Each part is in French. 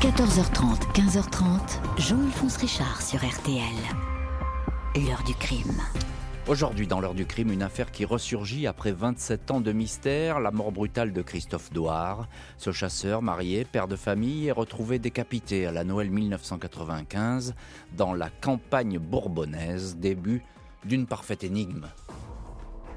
14h30, 15h30, Jean-Alphonse Richard sur RTL. L'heure du crime. Aujourd'hui, dans l'heure du crime, une affaire qui ressurgit après 27 ans de mystère, la mort brutale de Christophe Douard. Ce chasseur, marié, père de famille, est retrouvé décapité à la Noël 1995 dans la campagne bourbonnaise, début d'une parfaite énigme.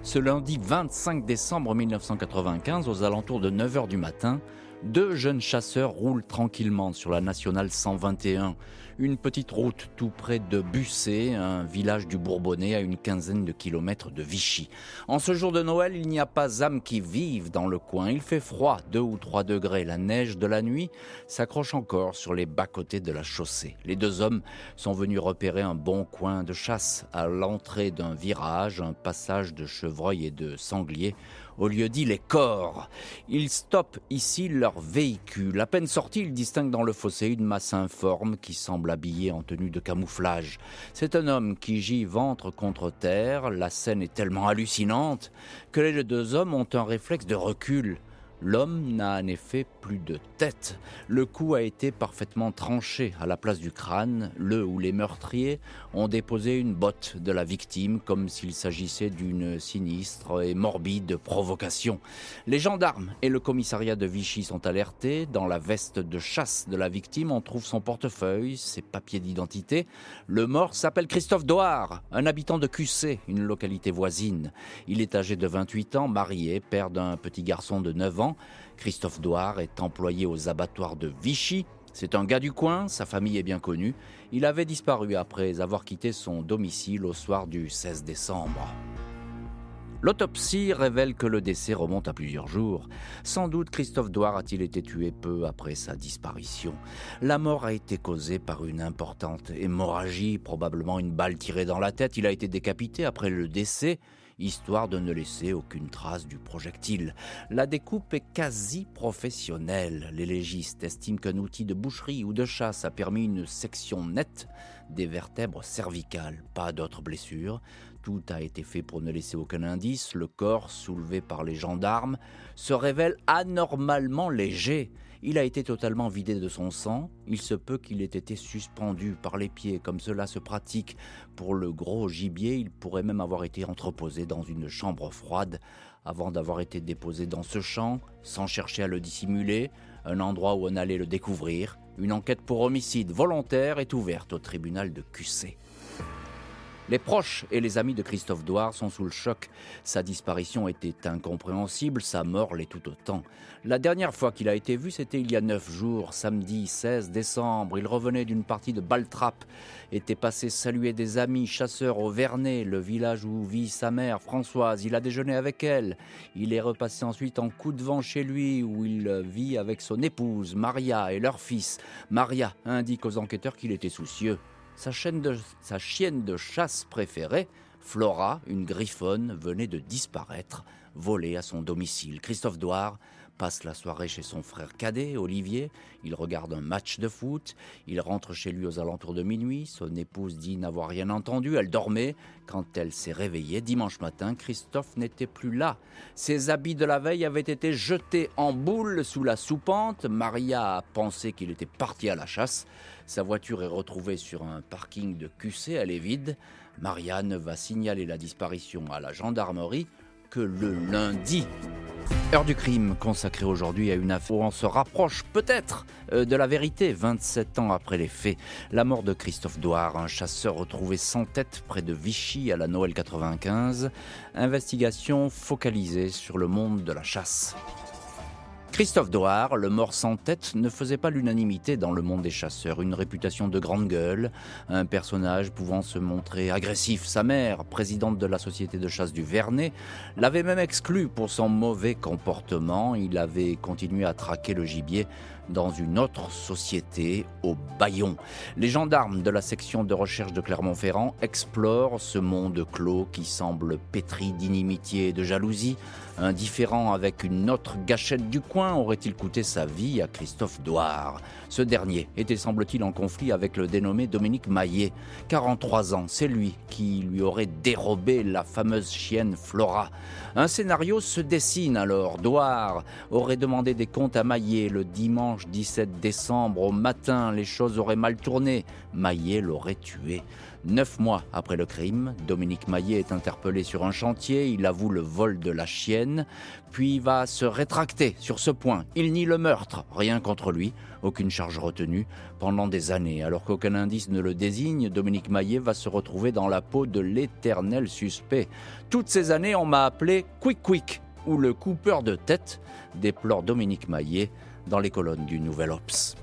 Ce lundi 25 décembre 1995, aux alentours de 9h du matin, deux jeunes chasseurs roulent tranquillement sur la nationale 121, une petite route tout près de Bussé, un village du Bourbonnais à une quinzaine de kilomètres de Vichy. En ce jour de Noël, il n'y a pas âme qui vive dans le coin. Il fait froid, 2 ou 3 degrés. La neige de la nuit s'accroche encore sur les bas-côtés de la chaussée. Les deux hommes sont venus repérer un bon coin de chasse à l'entrée d'un virage, un passage de chevreuils et de sangliers au lieu dit les corps. Ils stoppent ici leur véhicule. À peine sorti, ils distinguent dans le fossé une masse informe qui semble habillée en tenue de camouflage. C'est un homme qui gît ventre contre terre. La scène est tellement hallucinante que les deux hommes ont un réflexe de recul. L'homme n'a en effet plus de tête. Le coup a été parfaitement tranché à la place du crâne, le où les meurtriers ont déposé une botte de la victime comme s'il s'agissait d'une sinistre et morbide provocation. Les gendarmes et le commissariat de Vichy sont alertés. Dans la veste de chasse de la victime, on trouve son portefeuille, ses papiers d'identité. Le mort s'appelle Christophe Doard, un habitant de QC, une localité voisine. Il est âgé de 28 ans, marié, père d'un petit garçon de 9 ans. Christophe Douard est employé aux abattoirs de Vichy. C'est un gars du coin, sa famille est bien connue. Il avait disparu après avoir quitté son domicile au soir du 16 décembre. L'autopsie révèle que le décès remonte à plusieurs jours. Sans doute Christophe Douard a-t-il été tué peu après sa disparition. La mort a été causée par une importante hémorragie, probablement une balle tirée dans la tête. Il a été décapité après le décès histoire de ne laisser aucune trace du projectile. La découpe est quasi professionnelle. Les légistes estiment qu'un outil de boucherie ou de chasse a permis une section nette des vertèbres cervicales. Pas d'autres blessures. Tout a été fait pour ne laisser aucun indice. Le corps, soulevé par les gendarmes, se révèle anormalement léger. Il a été totalement vidé de son sang. Il se peut qu'il ait été suspendu par les pieds, comme cela se pratique pour le gros gibier. Il pourrait même avoir été entreposé dans une chambre froide avant d'avoir été déposé dans ce champ, sans chercher à le dissimuler, un endroit où on allait le découvrir. Une enquête pour homicide volontaire est ouverte au tribunal de QC. Les proches et les amis de Christophe Douard sont sous le choc. Sa disparition était incompréhensible, sa mort l'est tout autant. La dernière fois qu'il a été vu, c'était il y a neuf jours, samedi 16 décembre. Il revenait d'une partie de Baltrap, était passé saluer des amis chasseurs au Vernet, le village où vit sa mère Françoise. Il a déjeuné avec elle. Il est repassé ensuite en coup de vent chez lui, où il vit avec son épouse, Maria, et leur fils. Maria indique aux enquêteurs qu'il était soucieux. Sa, chienne de chasse préférée, Flora, une griffonne, venait de disparaître, volée à son domicile. Christophe Douard passe la soirée chez son frère cadet, Olivier. Il regarde un match de foot. Il rentre chez lui aux alentours de minuit. Son épouse dit n'avoir rien entendu. Elle dormait. Quand elle s'est réveillée dimanche matin, Christophe n'était plus là. Ses habits de la veille avaient été jetés en boule sous la soupente. Maria a pensé qu'il était parti à la chasse. Sa voiture est retrouvée sur un parking de QC. Elle est vide. Marianne va signaler la disparition à la gendarmerie que le lundi. Heure du crime consacrée aujourd'hui à une affaire où on se rapproche peut-être euh, de la vérité 27 ans après les faits. La mort de Christophe Douard, un chasseur retrouvé sans tête près de Vichy à la Noël 95. Investigation focalisée sur le monde de la chasse. Christophe Doard, le mort sans tête, ne faisait pas l'unanimité dans le monde des chasseurs. Une réputation de grande gueule, un personnage pouvant se montrer agressif. Sa mère, présidente de la société de chasse du Vernet, l'avait même exclu pour son mauvais comportement. Il avait continué à traquer le gibier dans une autre société, au Bayon. Les gendarmes de la section de recherche de Clermont-Ferrand explorent ce monde clos qui semble pétri d'inimitié et de jalousie. Indifférent avec une autre gâchette du coin, aurait-il coûté sa vie à Christophe Douard Ce dernier était, semble-t-il, en conflit avec le dénommé Dominique Maillet. 43 ans, c'est lui qui lui aurait dérobé la fameuse chienne Flora. Un scénario se dessine alors. Douard aurait demandé des comptes à Maillet le dimanche dimanche 17 décembre au matin, les choses auraient mal tourné. Maillet l'aurait tué. Neuf mois après le crime, Dominique Maillet est interpellé sur un chantier, il avoue le vol de la chienne, puis va se rétracter sur ce point. Il nie le meurtre, rien contre lui, aucune charge retenue. Pendant des années, alors qu'aucun indice ne le désigne, Dominique Maillet va se retrouver dans la peau de l'éternel suspect. Toutes ces années, on m'a appelé Quick Quick, ou le coupeur de tête, déplore Dominique Maillet dans les colonnes du Nouvel Ops.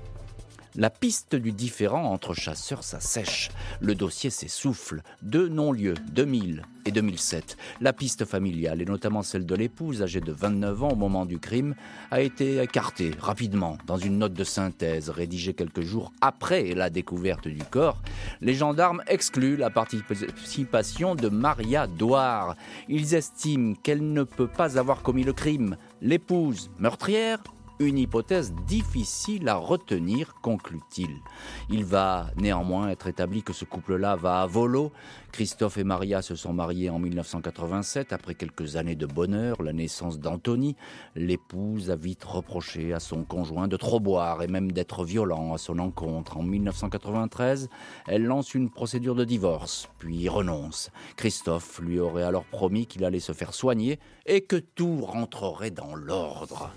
La piste du différent entre chasseurs s'assèche. Le dossier s'essouffle. Deux non-lieux, 2000 et 2007. La piste familiale, et notamment celle de l'épouse âgée de 29 ans au moment du crime, a été écartée rapidement dans une note de synthèse rédigée quelques jours après la découverte du corps. Les gendarmes excluent la participation de Maria Douard. Ils estiment qu'elle ne peut pas avoir commis le crime. L'épouse meurtrière une hypothèse difficile à retenir, conclut-il. Il va néanmoins être établi que ce couple-là va à volo. Christophe et Maria se sont mariés en 1987 après quelques années de bonheur, la naissance d'Anthony. L'épouse a vite reproché à son conjoint de trop boire et même d'être violent à son encontre. En 1993, elle lance une procédure de divorce, puis renonce. Christophe lui aurait alors promis qu'il allait se faire soigner et que tout rentrerait dans l'ordre.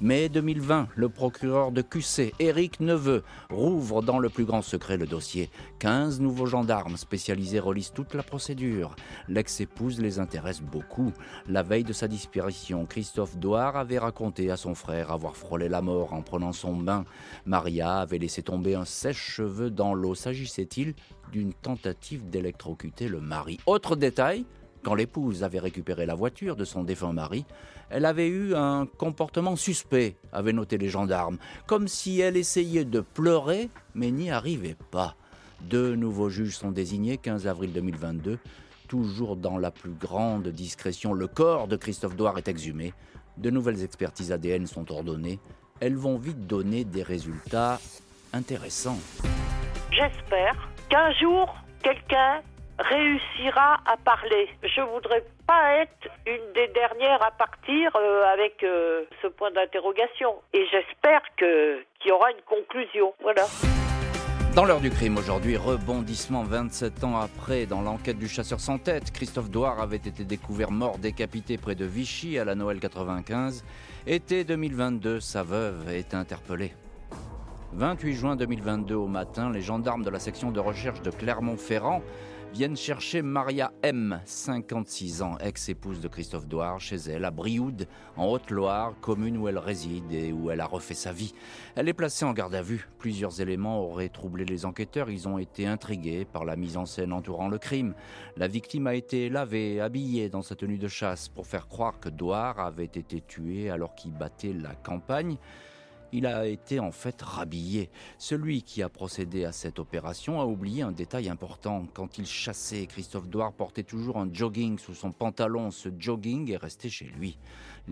Mai 2020, le procureur de QC, Éric Neveu, rouvre dans le plus grand secret le dossier. 15 nouveaux gendarmes spécialisés relisent toute la procédure. L'ex-épouse les intéresse beaucoup. La veille de sa disparition, Christophe Douard avait raconté à son frère avoir frôlé la mort en prenant son bain. Maria avait laissé tomber un sèche-cheveux dans l'eau. S'agissait-il d'une tentative d'électrocuter le mari? Autre détail, quand l'épouse avait récupéré la voiture de son défunt mari, elle avait eu un comportement suspect, avaient noté les gendarmes, comme si elle essayait de pleurer, mais n'y arrivait pas. Deux nouveaux juges sont désignés 15 avril 2022. Toujours dans la plus grande discrétion, le corps de Christophe Douard est exhumé. De nouvelles expertises ADN sont ordonnées. Elles vont vite donner des résultats intéressants. J'espère qu'un jour, quelqu'un réussira à parler. Je voudrais pas être une des dernières à partir euh, avec euh, ce point d'interrogation. Et j'espère que qu'il y aura une conclusion. Voilà. Dans l'heure du crime aujourd'hui, rebondissement 27 ans après dans l'enquête du chasseur sans tête. Christophe Douard avait été découvert mort décapité près de Vichy à la Noël 95. Été 2022, sa veuve est interpellée. 28 juin 2022 au matin, les gendarmes de la section de recherche de Clermont-Ferrand viennent chercher Maria M, 56 ans, ex-épouse de Christophe Douard, chez elle, à Brioude, en Haute-Loire, commune où elle réside et où elle a refait sa vie. Elle est placée en garde à vue. Plusieurs éléments auraient troublé les enquêteurs. Ils ont été intrigués par la mise en scène entourant le crime. La victime a été lavée, habillée dans sa tenue de chasse pour faire croire que Douard avait été tué alors qu'il battait la campagne il a été en fait rhabillé. Celui qui a procédé à cette opération a oublié un détail important. Quand il chassait, Christophe Douard portait toujours un jogging sous son pantalon. Ce jogging est resté chez lui.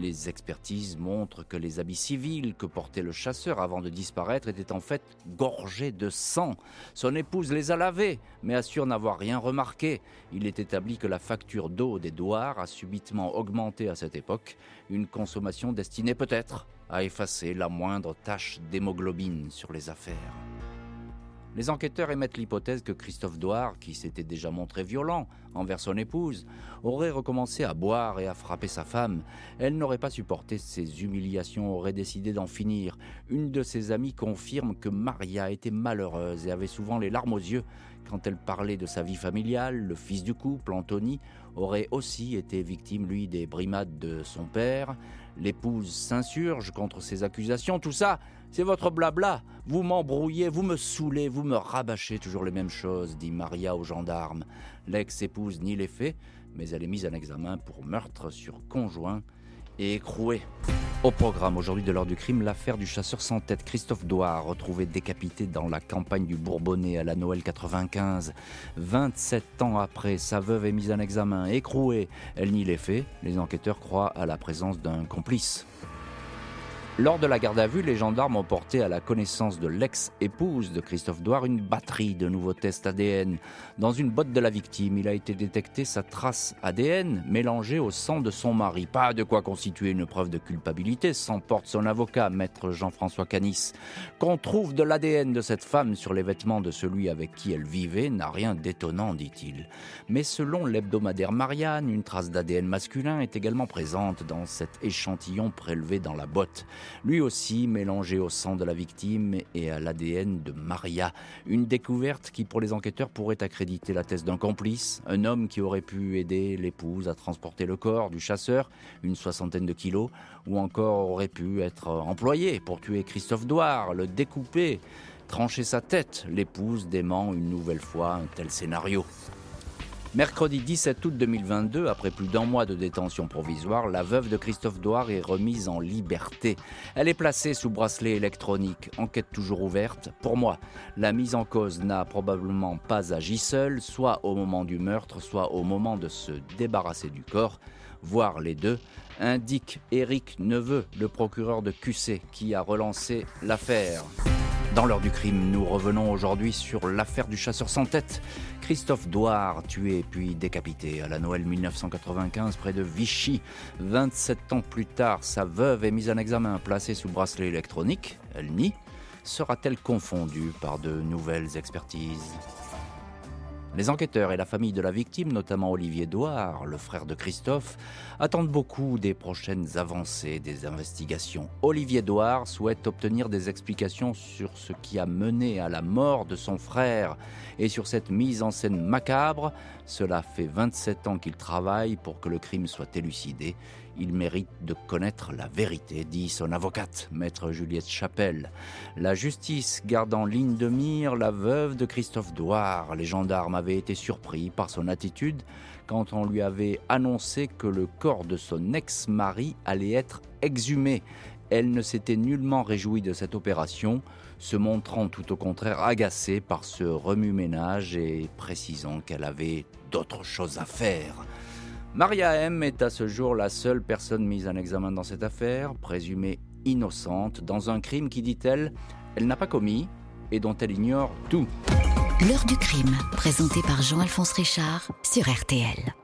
Les expertises montrent que les habits civils que portait le chasseur avant de disparaître étaient en fait gorgés de sang. Son épouse les a lavés, mais assure n'avoir rien remarqué. Il est établi que la facture d'eau des douars a subitement augmenté à cette époque, une consommation destinée peut-être à effacer la moindre tache d'hémoglobine sur les affaires. Les enquêteurs émettent l'hypothèse que Christophe Douard, qui s'était déjà montré violent envers son épouse, aurait recommencé à boire et à frapper sa femme. Elle n'aurait pas supporté ces humiliations, aurait décidé d'en finir. Une de ses amies confirme que Maria était malheureuse et avait souvent les larmes aux yeux quand elle parlait de sa vie familiale. Le fils du couple, Anthony, aurait aussi été victime, lui, des brimades de son père. L'épouse s'insurge contre ces accusations. Tout ça, c'est votre blabla. Vous m'embrouillez, vous me saoulez, vous me rabâchez toujours les mêmes choses, dit Maria aux gendarmes. L'ex-épouse nie les faits, mais elle est mise en examen pour meurtre sur conjoint et écroué. Au programme aujourd'hui de l'heure du crime, l'affaire du chasseur sans tête Christophe Douard, retrouvé décapité dans la campagne du Bourbonnais à la Noël 95. 27 ans après, sa veuve est mise en examen, écrouée. Elle nie les faits. Les enquêteurs croient à la présence d'un complice. Lors de la garde à vue, les gendarmes ont porté à la connaissance de l'ex-épouse de Christophe Douard une batterie de nouveaux tests ADN. Dans une botte de la victime, il a été détecté sa trace ADN mélangée au sang de son mari. Pas de quoi constituer une preuve de culpabilité, s'emporte son avocat, maître Jean-François Canis. Qu'on trouve de l'ADN de cette femme sur les vêtements de celui avec qui elle vivait n'a rien d'étonnant, dit-il. Mais selon l'hebdomadaire Marianne, une trace d'ADN masculin est également présente dans cet échantillon prélevé dans la botte lui aussi mélangé au sang de la victime et à l'ADN de Maria. Une découverte qui pour les enquêteurs pourrait accréditer la thèse d'un complice, un homme qui aurait pu aider l'épouse à transporter le corps du chasseur, une soixantaine de kilos, ou encore aurait pu être employé pour tuer Christophe Douard, le découper, trancher sa tête. L'épouse dément une nouvelle fois un tel scénario. Mercredi 17 août 2022, après plus d'un mois de détention provisoire, la veuve de Christophe Douard est remise en liberté. Elle est placée sous bracelet électronique, enquête toujours ouverte. Pour moi, la mise en cause n'a probablement pas agi seule, soit au moment du meurtre, soit au moment de se débarrasser du corps, voire les deux, indique Éric Neveu, le procureur de QC, qui a relancé l'affaire. Dans l'heure du crime, nous revenons aujourd'hui sur l'affaire du chasseur sans tête. Christophe Douard, tué puis décapité à la Noël 1995 près de Vichy. 27 ans plus tard, sa veuve est mise en examen, placée sous bracelet électronique. Elle nie. Sera-t-elle confondue par de nouvelles expertises? Les enquêteurs et la famille de la victime, notamment Olivier Douard, le frère de Christophe, attendent beaucoup des prochaines avancées des investigations. Olivier Douard souhaite obtenir des explications sur ce qui a mené à la mort de son frère et sur cette mise en scène macabre. Cela fait 27 ans qu'il travaille pour que le crime soit élucidé. Il mérite de connaître la vérité, dit son avocate, maître Juliette Chapelle. La justice garde en ligne de mire la veuve de Christophe Douard. Les gendarmes avaient été surpris par son attitude quand on lui avait annoncé que le corps de son ex-mari allait être exhumé. Elle ne s'était nullement réjouie de cette opération, se montrant tout au contraire agacée par ce remue-ménage et précisant qu'elle avait d'autres choses à faire. Maria M est à ce jour la seule personne mise en examen dans cette affaire, présumée innocente, dans un crime qui, dit-elle, elle, n'a pas commis et dont elle ignore tout. L'heure du crime, présenté par Jean-Alphonse Richard sur RTL.